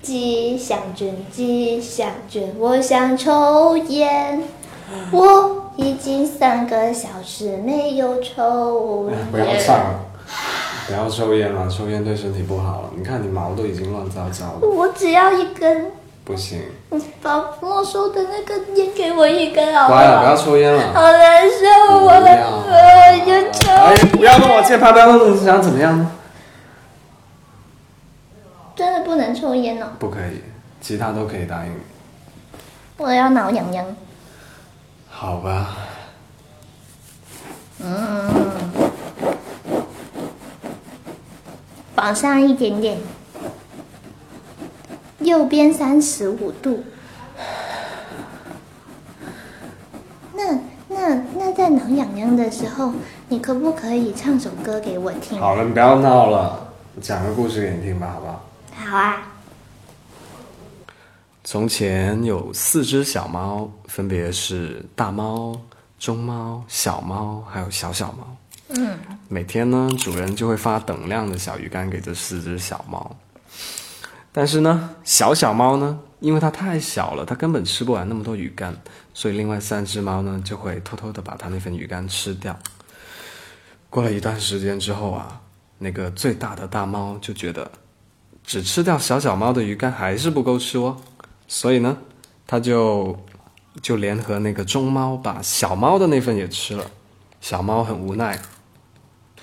吉祥卷，吉祥卷，我想抽烟。我已经三个小时没有抽烟。不要唱了，不要抽烟了，抽烟对身体不好。你看你毛都已经乱糟糟了，我只要一根，不行。把没收的那个烟给我一根好不乖了，不？要抽烟了。好难受，我不要我要抽。哎，不要跟我借拍，不要跟我想怎么样呢？真的不能抽烟哦，不可以，其他都可以答应你。我要挠痒痒。好吧，嗯往上一点点，右边三十五度。那那那在挠痒痒的时候，你可不可以唱首歌给我听？好了，你不要闹了，我讲个故事给你听吧，好不好？好啊。从前有四只小猫，分别是大猫、中猫、小猫，还有小小猫。嗯，每天呢，主人就会发等量的小鱼干给这四只小猫。但是呢，小小猫呢，因为它太小了，它根本吃不完那么多鱼干，所以另外三只猫呢，就会偷偷的把它那份鱼干吃掉。过了一段时间之后啊，那个最大的大猫就觉得，只吃掉小小猫的鱼干还是不够吃哦。所以呢，他就就联合那个中猫把小猫的那份也吃了。小猫很无奈。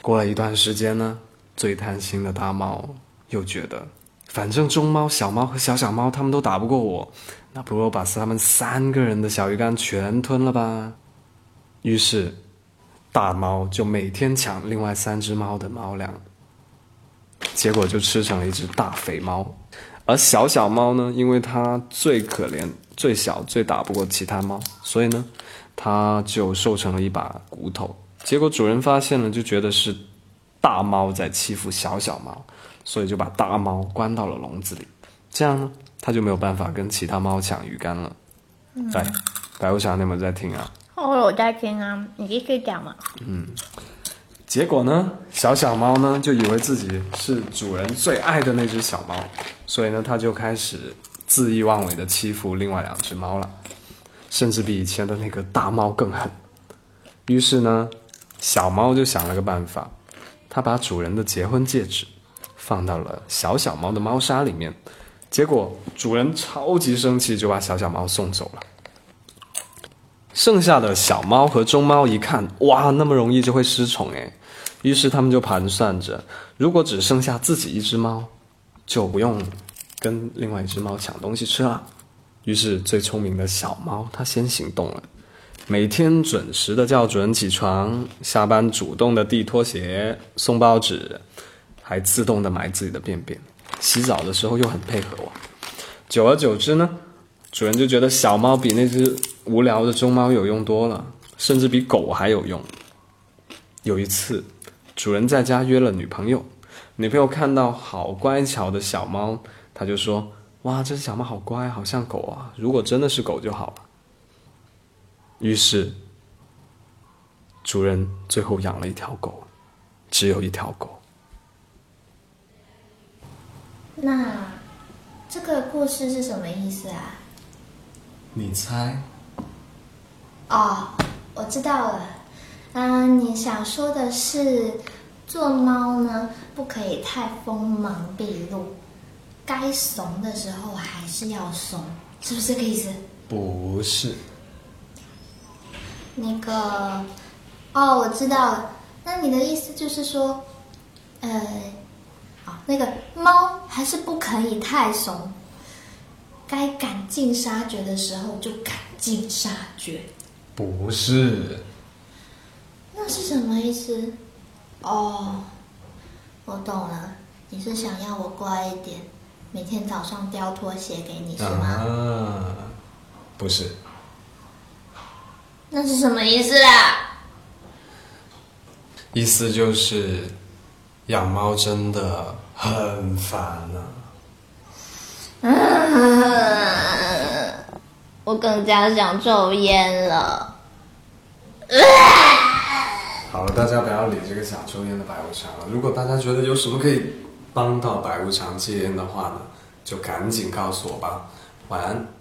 过了一段时间呢，最贪心的大猫又觉得，反正中猫、小猫和小小猫他们都打不过我，那不如把他们三个人的小鱼干全吞了吧。于是，大猫就每天抢另外三只猫的猫粮，结果就吃成了一只大肥猫。而小小猫呢，因为它最可怜、最小、最打不过其他猫，所以呢，它就瘦成了一把骨头。结果主人发现了，就觉得是大猫在欺负小小猫，所以就把大猫关到了笼子里。这样呢，它就没有办法跟其他猫抢鱼干了。来，白无常，你有没有在听啊？哦我在听啊，你继续讲嘛。结果呢，小小猫呢就以为自己是主人最爱的那只小猫，所以呢，它就开始恣意妄为的欺负另外两只猫了，甚至比以前的那个大猫更狠。于是呢，小猫就想了个办法，它把主人的结婚戒指放到了小小猫的猫砂里面，结果主人超级生气，就把小小猫送走了。剩下的小猫和中猫一看，哇，那么容易就会失宠诶，于是他们就盘算着，如果只剩下自己一只猫，就不用跟另外一只猫抢东西吃了。于是最聪明的小猫，它先行动了，每天准时的叫主人起床，下班主动的递拖鞋、送报纸，还自动的埋自己的便便，洗澡的时候又很配合我。久而久之呢，主人就觉得小猫比那只无聊的中猫有用多了，甚至比狗还有用。有一次，主人在家约了女朋友，女朋友看到好乖巧的小猫，她就说：“哇，这只小猫好乖，好像狗啊！如果真的是狗就好了。”于是，主人最后养了一条狗，只有一条狗。那这个故事是什么意思啊？你猜？哦，我知道了。嗯，你想说的是，做猫呢不可以太锋芒毕露，该怂的时候还是要怂，是不是这个意思？不是，那个，哦，我知道了。那你的意思就是说，呃，啊，那个猫还是不可以太怂，该赶尽杀绝的时候就赶尽杀绝。不是，那是什么意思？哦，我懂了，你是想要我乖一点，每天早上叼拖鞋给你是吗？啊，不是。那是什么意思啊？意思就是，养猫真的很烦啊。我更加想抽烟了。好了，大家不要理这个想抽烟的白无常了。如果大家觉得有什么可以帮到白无常戒烟的话呢，就赶紧告诉我吧。晚安。